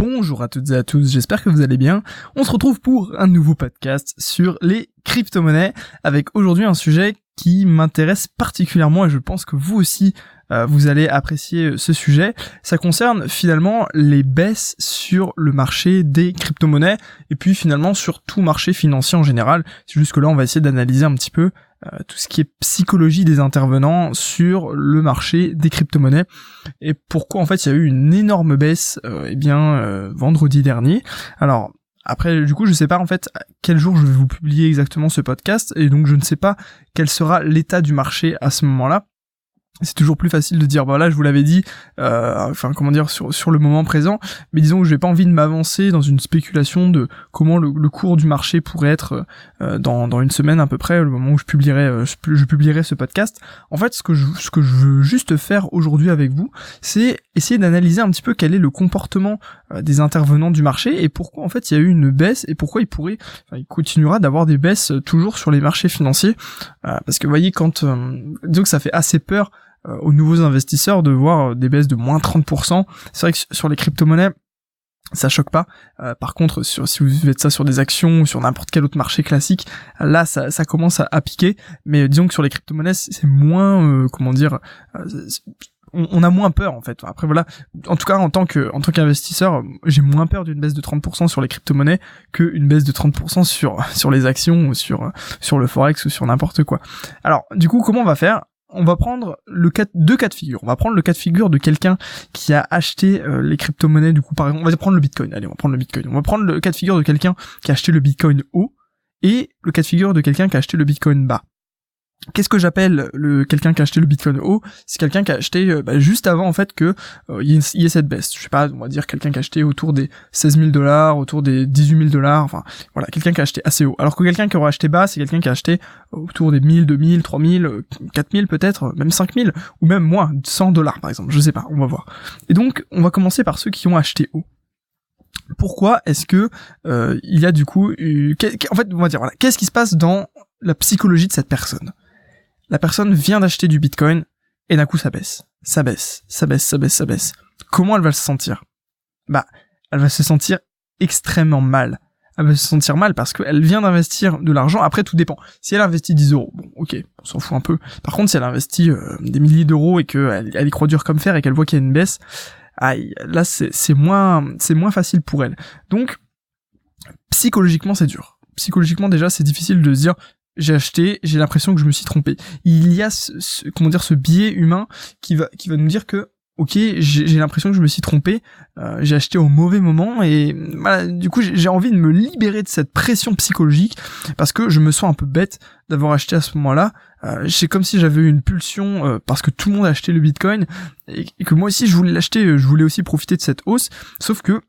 Bonjour à toutes et à tous, j'espère que vous allez bien. On se retrouve pour un nouveau podcast sur les crypto-monnaies avec aujourd'hui un sujet qui m'intéresse particulièrement et je pense que vous aussi euh, vous allez apprécier ce sujet. Ça concerne finalement les baisses sur le marché des crypto-monnaies et puis finalement sur tout marché financier en général. C'est juste que là on va essayer d'analyser un petit peu euh, tout ce qui est psychologie des intervenants sur le marché des crypto-monnaies et pourquoi en fait il y a eu une énorme baisse euh, eh bien euh, vendredi dernier. Alors après, du coup, je sais pas en fait quel jour je vais vous publier exactement ce podcast, et donc je ne sais pas quel sera l'état du marché à ce moment-là c'est toujours plus facile de dire voilà je vous l'avais dit euh, enfin comment dire sur, sur le moment présent mais disons que j'ai pas envie de m'avancer dans une spéculation de comment le, cours du marché pourrait être euh, dans, dans une semaine à peu près le moment où je publierai euh, je, publierai ce podcast. En fait ce que je ce que je veux juste faire aujourd'hui avec vous c'est essayer d'analyser un petit peu quel est le comportement des intervenants du marché et pourquoi en fait il y a eu une baisse et pourquoi il pourrait enfin, il continuera d'avoir des baisses toujours sur les marchés financiers. Parce que vous voyez quand disons que ça fait assez peur euh, aux nouveaux investisseurs de voir des baisses de moins 30%. C'est vrai que sur les crypto-monnaies, ça choque pas. Euh, par contre, si vous faites ça sur des actions ou sur n'importe quel autre marché classique, là, ça, ça commence à, piquer. Mais disons que sur les crypto-monnaies, c'est moins, euh, comment dire, on, a moins peur en fait. Après voilà, en tout cas en tant que en tant qu'investisseur, j'ai moins peur d'une baisse de 30% sur les crypto-monnaies qu'une baisse de 30% sur sur les actions ou sur sur le forex ou sur n'importe quoi. Alors du coup, comment on va faire? On va prendre le cas, deux cas de figure. On va prendre le cas de figure de quelqu'un qui a acheté euh, les crypto-monnaies, du coup, par exemple, on va prendre le Bitcoin. Allez, on va prendre le Bitcoin. On va prendre le cas de figure de quelqu'un qui a acheté le Bitcoin haut et le cas de figure de quelqu'un qui a acheté le Bitcoin bas. Qu'est-ce que j'appelle le quelqu'un qui a acheté le Bitcoin haut? C'est quelqu'un qui a acheté euh, bah, juste avant en fait que euh, y, ait cette baisse. Je sais pas, on va dire quelqu'un qui a acheté autour des 16 000 dollars, autour des 18 000 dollars. Enfin voilà, quelqu'un qui a acheté assez haut. Alors que quelqu'un qui aura acheté bas, c'est quelqu'un qui a acheté autour des 1000, 2000, 3000, 4000 peut-être, même 5000 ou même moins, 100 dollars par exemple. Je sais pas, on va voir. Et donc on va commencer par ceux qui ont acheté haut pourquoi est-ce que euh, il y a du coup en fait on va dire voilà qu'est-ce qui se passe dans la psychologie de cette personne? La personne vient d'acheter du Bitcoin et d'un coup ça baisse, ça baisse, ça baisse, ça baisse, ça baisse. Comment elle va se sentir? Bah, elle va se sentir extrêmement mal. Elle va se sentir mal parce qu'elle vient d'investir de l'argent. Après, tout dépend. Si elle investit 10 euros, bon, ok, on s'en fout un peu. Par contre, si elle investit euh, des milliers d'euros et qu'elle elle y croit dur comme fer et qu'elle voit qu'il y a une baisse, aïe, là, c'est moins, c'est moins facile pour elle. Donc, psychologiquement, c'est dur. Psychologiquement, déjà, c'est difficile de se dire, j'ai acheté, j'ai l'impression que je me suis trompé. Il y a ce, comment dire ce biais humain qui va qui va nous dire que ok j'ai l'impression que je me suis trompé, euh, j'ai acheté au mauvais moment et voilà du coup j'ai envie de me libérer de cette pression psychologique parce que je me sens un peu bête d'avoir acheté à ce moment-là. Euh, c'est comme si j'avais eu une pulsion euh, parce que tout le monde a acheté le Bitcoin et, et que moi aussi je voulais l'acheter, je voulais aussi profiter de cette hausse, sauf que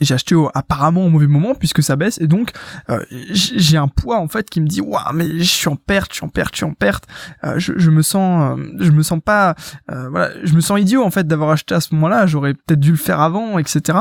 j'ai acheté apparemment au mauvais moment puisque ça baisse et donc euh, j'ai un poids en fait qui me dit waouh mais je suis en perte, je suis en perte, je suis en perte. Euh, je, je, me sens, euh, je me sens pas, voilà, je me sens idiot en fait d'avoir acheté à ce moment-là. J'aurais peut-être dû le faire avant, etc.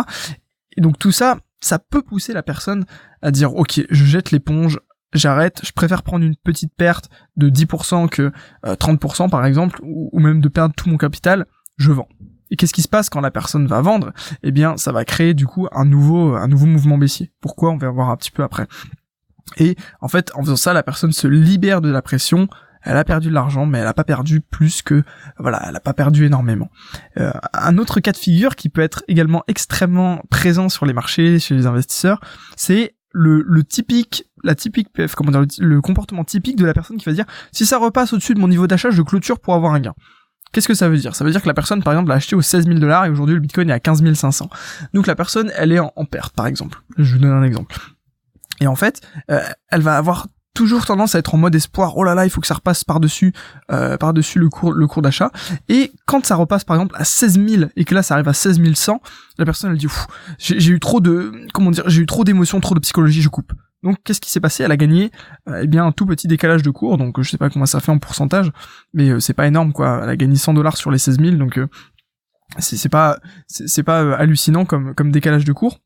Et donc tout ça, ça peut pousser la personne à dire ok, je jette l'éponge, j'arrête, je préfère prendre une petite perte de 10% que 30% par exemple, ou même de perdre tout mon capital, je vends. Et qu'est-ce qui se passe quand la personne va vendre? Eh bien, ça va créer du coup un nouveau, un nouveau mouvement baissier. Pourquoi? On va voir un petit peu après. Et en fait, en faisant ça, la personne se libère de la pression. Elle a perdu de l'argent, mais elle a pas perdu plus que, voilà, elle a pas perdu énormément. Euh, un autre cas de figure qui peut être également extrêmement présent sur les marchés, chez les investisseurs, c'est le, typique, la typique, comment dire, le comportement typique de la personne qui va dire, si ça repasse au-dessus de mon niveau d'achat, je clôture pour avoir un gain. Qu'est-ce que ça veut dire? Ça veut dire que la personne, par exemple, l'a acheté aux 16 000 dollars et aujourd'hui le Bitcoin est à 15 500. Donc la personne, elle est en, perte, par exemple. Je vous donne un exemple. Et en fait, euh, elle va avoir toujours tendance à être en mode espoir. Oh là là, il faut que ça repasse par-dessus, euh, par-dessus le cours, le cours d'achat. Et quand ça repasse, par exemple, à 16 000 et que là, ça arrive à 16 100, la personne, elle dit, j'ai eu trop de, comment dire, j'ai eu trop d'émotions, trop de psychologie, je coupe. Donc qu'est-ce qui s'est passé? Elle a gagné euh, eh bien un tout petit décalage de cours, donc je sais pas comment ça fait en pourcentage, mais euh, c'est pas énorme quoi. Elle a gagné 100 dollars sur les 16 000, donc euh, c'est pas c'est pas hallucinant comme comme décalage de cours.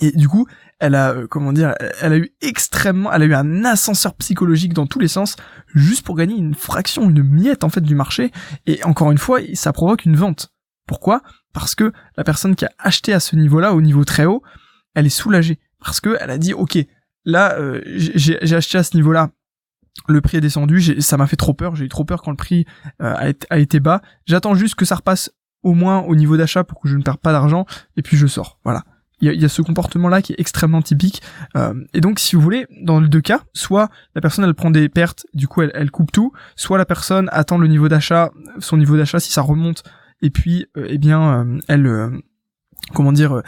Et du coup, elle a comment dire, elle a eu extrêmement, elle a eu un ascenseur psychologique dans tous les sens, juste pour gagner une fraction, une miette en fait du marché. Et encore une fois, ça provoque une vente. Pourquoi? Parce que la personne qui a acheté à ce niveau-là, au niveau très haut, elle est soulagée parce que elle a dit ok, là euh, j'ai acheté à ce niveau-là, le prix est descendu, ça m'a fait trop peur, j'ai eu trop peur quand le prix euh, a, été, bas. J'attends juste que ça repasse au moins au niveau d'achat pour que je ne perde pas d'argent et puis je sors. Voilà. Il y a, ce comportement-là qui est extrêmement typique. Euh, et donc, si vous voulez, dans les deux cas, soit la personne elle prend des pertes, du coup elle, coupe tout, soit la personne attend le niveau d'achat, son niveau d'achat si ça remonte, et puis euh, eh bien elle comment dire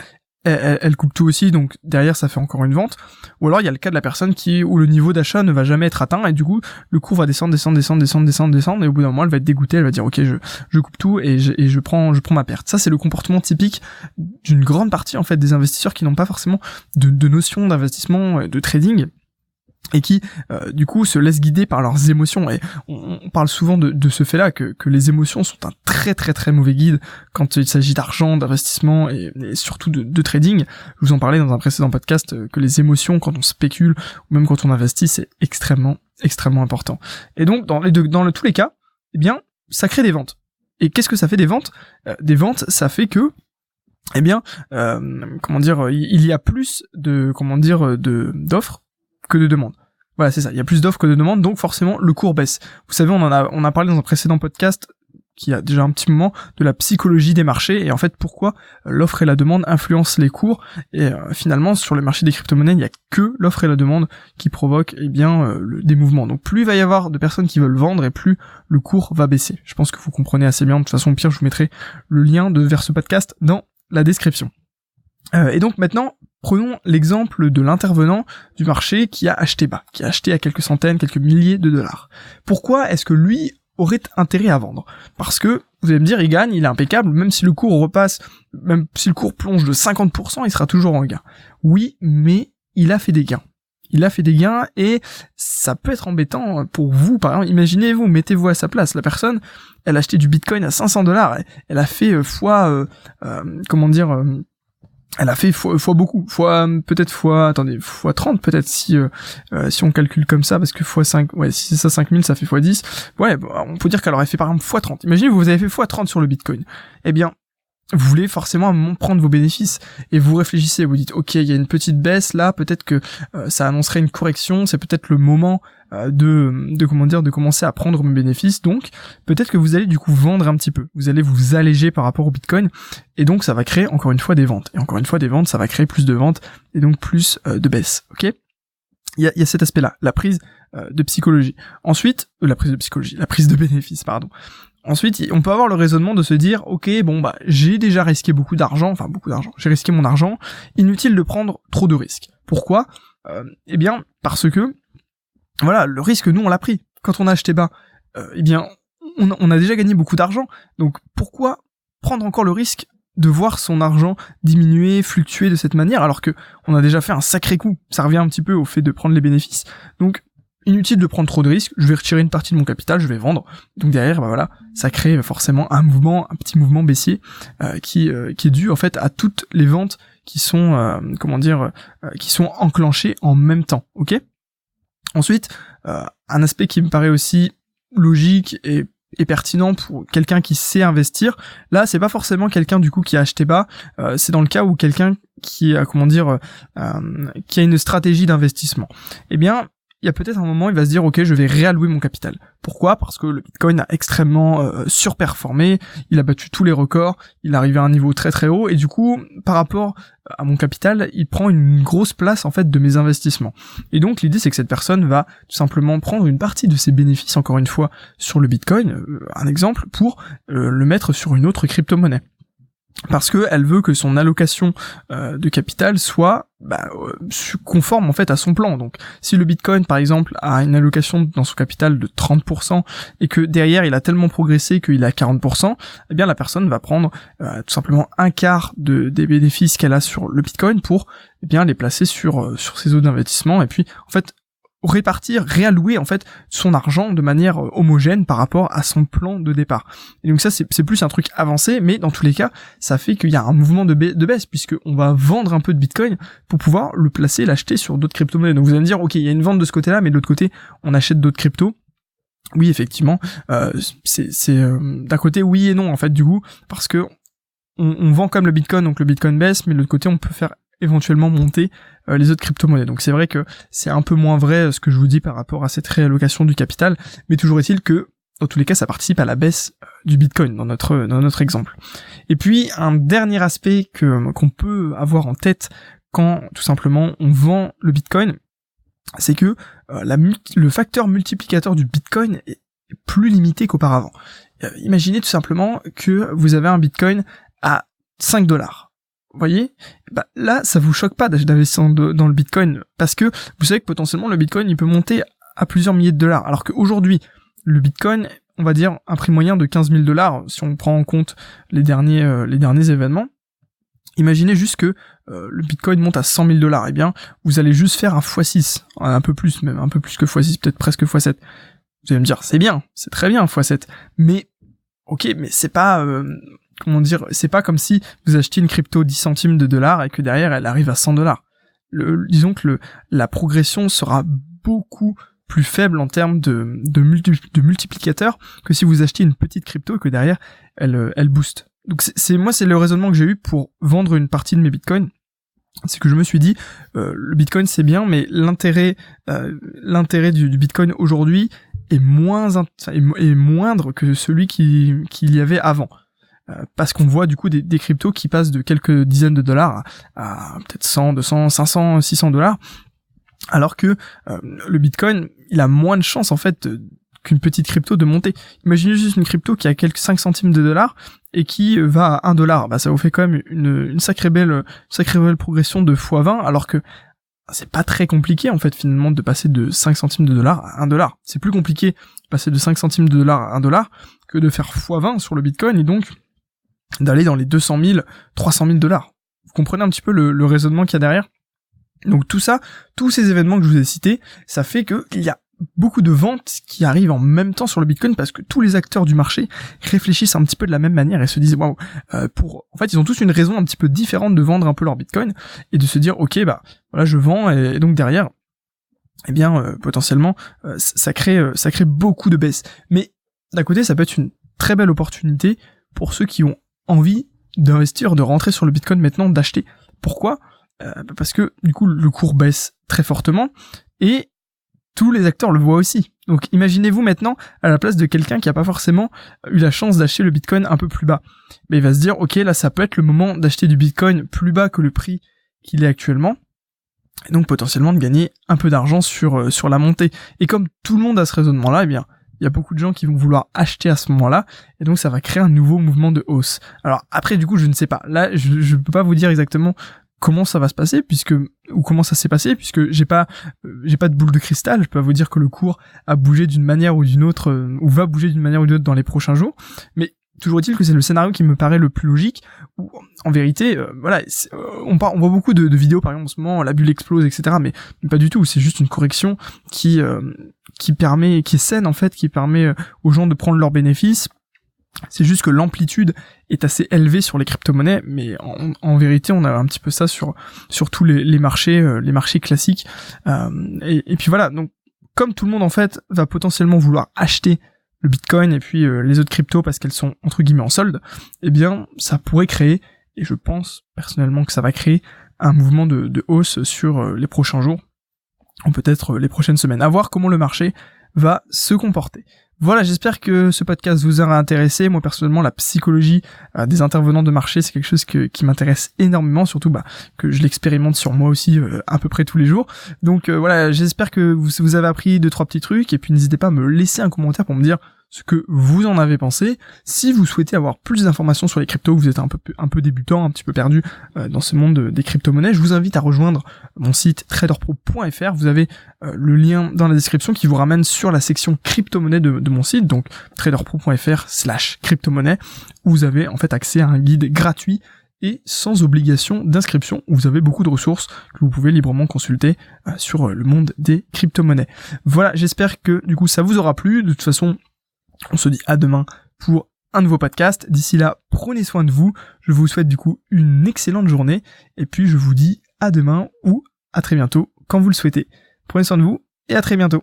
elle, coupe tout aussi, donc derrière ça fait encore une vente. Ou alors il y a le cas de la personne qui où le niveau d'achat ne va jamais être atteint et du coup le cours va descendre, descendre, descendre, descendre, descendre, descendre et au bout d'un moment elle va être dégoûtée, elle va dire ok je, coupe tout et je, prends je prends ma perte. Ça c'est le comportement typique d'une grande partie en fait des investisseurs qui n'ont pas forcément de, de notion d'investissement, de trading et qui euh, du coup se laissent guider par leurs émotions et on, parle souvent de, de ce fait-là que, que, les émotions sont un très très très mauvais guide quand il s'agit d'argent, d'investissement et, surtout de, de, trading. Je vous en parlais dans un précédent podcast euh, que les émotions quand on spécule ou même quand on investit c'est extrêmement extrêmement important. Et donc dans les deux, dans tous les cas, eh bien ça crée des ventes. Et qu'est-ce que ça fait des ventes? Euh, Des ventes, ça fait que eh bien, euh, comment dire, il y a plus de, comment dire, de d'offres que de demandes. Voilà, c'est ça. Il y a plus d'offres que de demandes, donc forcément le cours baisse. Vous savez, on en a, on a parlé dans un précédent podcast qui a déjà un petit moment de la psychologie des marchés et en fait pourquoi l'offre et la demande influencent les cours et euh, finalement sur le marché des crypto-monnaies il n'y a que l'offre et la demande qui provoquent eh bien euh, des mouvements donc plus il va y avoir de personnes qui veulent vendre et plus le cours va baisser je pense que vous comprenez assez bien de toute façon pire je vous mettrai le lien de vers ce podcast dans la description euh, et donc maintenant Prenons l'exemple de l'intervenant du marché qui a acheté bas, qui a acheté à quelques centaines, quelques milliers de dollars. Pourquoi est-ce que lui aurait intérêt à vendre? Parce que, vous allez me dire, il gagne, il est impeccable, même si le cours repasse, même si le cours plonge de 50%, il sera toujours en gain. Oui, mais il a fait des gains. Il a fait des gains et ça peut être embêtant pour vous. Par exemple, imaginez-vous, mettez-vous à sa place. La personne, elle a acheté du bitcoin à 500 dollars. Elle a fait euh, fois, euh, euh, comment dire, elle a fait fois, beaucoup, fois peut-être fois attendez, fois 30 peut-être si euh, euh, si on calcule comme ça parce que fois 5 ouais, si c'est ça 5000 ça fait fois 10. Ouais, on peut dire qu'elle aurait fait par exemple fois 30. Imaginez vous avez fait fois 30 sur le Bitcoin. Eh bien, vous voulez forcément prendre vos bénéfices et vous réfléchissez, vous dites ok il y a une petite baisse là, peut-être que euh, ça annoncerait une correction, c'est peut-être le moment euh, de, de comment dire de commencer à prendre mes bénéfices. Donc peut-être que vous allez du coup vendre un petit peu. Vous allez vous alléger par rapport au bitcoin et donc ça va créer encore une fois des ventes. Et encore une fois des ventes ça va créer plus de ventes et donc plus euh, de baisse ok? Il y a, cet aspect là la prise euh, de psychologie ensuite la prise de psychologie la prise de bénéfices pardon Ensuite, on peut avoir le raisonnement de se dire, ok, bon bah j'ai déjà risqué beaucoup d'argent, enfin beaucoup d'argent, j'ai risqué mon argent, inutile de prendre trop de risques. Pourquoi? Eh bien, parce que voilà, le risque, nous, on l'a pris. Quand on a acheté bas, euh, eh bien, on, a déjà gagné beaucoup d'argent. Donc, pourquoi prendre encore le risque de voir son argent diminuer, fluctuer de cette manière, alors que on a déjà fait un sacré coup. Ça revient un petit peu au fait de prendre les bénéfices. Donc, inutile de prendre trop de risques. Je vais retirer une partie de mon capital, je vais vendre. Donc derrière, bah voilà, ça crée forcément un mouvement, un petit mouvement baissier euh, qui euh, qui est dû en fait à toutes les ventes qui sont comment dire, qui sont enclenchées en même temps. Ok? Ensuite, euh, un aspect qui me paraît aussi logique et, pertinent pour quelqu'un qui sait investir. Là, c'est pas forcément quelqu'un du coup qui a acheté bas. Euh, c'est dans le cas où quelqu'un qui a comment dire, euh, qui a une stratégie d'investissement. Eh bien, il y a peut-être un moment, il va se dire, ok, je vais réallouer mon capital. Pourquoi? Parce que le Bitcoin a extrêmement euh, surperformé, il a battu tous les records, il est arrivé à un niveau très très haut, et du coup, par rapport à mon capital, il prend une grosse place en fait de mes investissements. Et donc l'idée, c'est que cette personne va tout simplement prendre une partie de ses bénéfices, encore une fois, sur le Bitcoin, euh, un exemple, pour euh, le mettre sur une autre crypto-monnaie parce qu'elle veut que son allocation euh, de capital soit bah, euh, conforme en fait à son plan. Donc si le Bitcoin par exemple a une allocation dans son capital de 30% et que derrière il a tellement progressé qu'il à 40%, eh bien la personne va prendre euh, tout simplement un quart de, des bénéfices qu'elle a sur le Bitcoin pour eh bien les placer sur sur ses autres investissements et puis en fait répartir, réallouer en fait son argent de manière euh, homogène par rapport à son plan de départ. Et donc ça c'est plus un truc avancé, mais dans tous les cas, ça fait qu'il y a un mouvement de, baisse puisque on va vendre un peu de Bitcoin pour pouvoir le placer, l'acheter sur d'autres crypto-monnaies. Donc vous allez me dire, ok, il y a une vente de ce côté-là, mais de l'autre côté, on achète d'autres cryptos. Oui, effectivement, euh, c'est euh, d'un côté oui et non en fait du coup, parce que on, vend comme le Bitcoin, donc le Bitcoin baisse, mais de l'autre côté, on peut faire éventuellement monter euh, les autres crypto-monnaies. Donc c'est vrai que c'est un peu moins vrai euh, ce que je vous dis par rapport à cette réallocation du capital, mais toujours est-il que dans tous les cas, ça participe à la baisse euh, du Bitcoin dans notre dans notre exemple. Et puis un dernier aspect que qu'on peut avoir en tête quand tout simplement on vend le Bitcoin, c'est que la, le facteur multiplicateur du Bitcoin est plus limité qu'auparavant. imaginez tout simplement que vous avez un Bitcoin à 5 dollars voyez bah, Là, ça vous choque pas d'investir dans le Bitcoin parce que vous savez que potentiellement le Bitcoin il peut monter à plusieurs milliers de dollars. Alors qu'aujourd'hui, le Bitcoin, on va dire un prix moyen de 15 000 dollars si on prend en compte les derniers, euh, les derniers événements. Imaginez juste que euh, le Bitcoin monte à 100 000 dollars. Eh bien, vous allez juste faire un x6, un peu plus même, un peu plus que x6, peut-être presque x7. Vous allez me dire, c'est bien, c'est très bien x7, mais ok, mais c'est pas, euh, comment dire, c'est pas comme si vous achetiez une crypto 10 centimes de dollars et que derrière elle arrive à 100 dollars. disons que le, la progression sera beaucoup plus faible en termes de, de, de multiplicateur que si vous achetiez une petite crypto et que derrière elle, elle booste. Donc c'est moi c'est le raisonnement que j'ai eu pour vendre une partie de mes bitcoins c'est que je me suis dit euh, le Bitcoin c'est bien mais l'intérêt euh, du, Bitcoin aujourd'hui est moins est, moindre que celui qu'il y avait avant euh, parce qu'on voit du coup des, cryptos qui passent de quelques dizaines de dollars à, peut-être 100, 200, 500, 600 dollars, alors que euh, le Bitcoin, il a moins de chances en fait qu'une petite crypto de monter. Imaginez juste une crypto qui a quelques 5 centimes de dollars et qui va à 1 dollar. Bah, ça vous fait quand même une, une sacrée belle, sacrée belle progression de x20, alors que c'est pas très compliqué en fait finalement de passer de 5 centimes de dollars à 1 dollar. C'est plus compliqué de passer de 5 centimes de dollars à 1 dollar que de faire x20 sur le Bitcoin et donc d'aller dans les 200 000, 300 000 dollars. Vous comprenez un petit peu le, raisonnement qu'il y a derrière? Donc tout ça, tous ces événements que je vous ai cités, ça fait qu'il y a beaucoup de ventes qui arrivent en même temps sur le Bitcoin parce que tous les acteurs du marché réfléchissent un petit peu de la même manière et se disent waouh euh, pour en fait ils ont tous une raison un petit peu différente de vendre un peu leur Bitcoin et de se dire ok bah voilà je vends et, donc derrière eh bien euh, potentiellement euh, ça crée ça crée beaucoup de baisse mais d'un côté ça peut être une très belle opportunité pour ceux qui ont envie d'investir, de rentrer sur le Bitcoin maintenant, d'acheter. Pourquoi? Euh, Parce que du coup le cours baisse très fortement et tous les acteurs le voient aussi. Donc imaginez-vous maintenant à la place de quelqu'un qui n'a pas forcément eu la chance d'acheter le Bitcoin un peu plus bas. Mais il va se dire ok là ça peut être le moment d'acheter du Bitcoin plus bas que le prix qu'il est actuellement. Et donc potentiellement de gagner un peu d'argent sur, euh, sur la montée. Et comme tout le monde a ce raisonnement là, eh bien il y a beaucoup de gens qui vont vouloir acheter à ce moment-là, et donc ça va créer un nouveau mouvement de hausse. Alors après, du coup, je ne sais pas. Là, je, je peux pas vous dire exactement comment ça va se passer puisque ou comment ça s'est passé puisque j'ai pas euh, j'ai pas de boule de cristal je peux vous dire que le cours a bougé d'une manière ou d'une autre euh, ou va bouger d'une manière ou d'une autre dans les prochains jours mais toujours est-il que c'est le scénario qui me paraît le plus logique où en vérité euh, voilà on, on voit beaucoup de, vidéos par exemple en ce moment la bulle explose etc mais, pas du tout c'est juste une correction qui qui permet, qui est saine en fait, qui permet euh, aux gens de prendre leurs bénéfices. C'est juste que l'amplitude est assez élevée sur les crypto-monnaies, mais en, vérité, on a un petit peu ça sur sur tous les, marchés, euh, les marchés classiques. Euh, et, puis voilà, donc comme tout le monde en fait va potentiellement vouloir acheter le Bitcoin et puis les autres cryptos parce qu'elles sont entre guillemets en solde, eh bien ça pourrait créer, et je pense personnellement que ça va créer un mouvement de, de hausse sur les prochains jours ou peut-être les prochaines semaines. À voir comment le marché va se comporter. Voilà, j'espère que ce podcast vous aura intéressé. Moi personnellement, la psychologie euh, des intervenants de marché, c'est quelque chose qui m'intéresse énormément, surtout bah, que je l'expérimente sur moi aussi euh, à peu près tous les jours. Donc euh, voilà, j'espère que vous, vous avez appris deux trois petits trucs et puis n'hésitez pas à me laisser un commentaire pour me dire ce que vous en avez pensé. Si vous souhaitez avoir plus d'informations sur les cryptos, vous êtes un peu un peu débutant, un petit peu perdu euh, dans ce monde des crypto-monnaies, je vous invite à rejoindre mon site traderpro.fr. Vous avez euh, le lien dans la description qui vous ramène sur la section crypto-monnaie de, mon site, donc traderpro.fr slash crypto-monnaie, où vous avez en fait accès à un guide gratuit et sans obligation d'inscription. Vous avez beaucoup de ressources que vous pouvez librement consulter euh, sur le monde des crypto-monnaies. Voilà, j'espère que du coup ça vous aura plu. De toute façon, on se dit à demain pour un nouveau podcast. D'ici là, prenez soin de vous. Je vous souhaite du coup une excellente journée. Et puis je vous dis à demain ou à très bientôt quand vous le souhaitez. Prenez soin de vous et à très bientôt.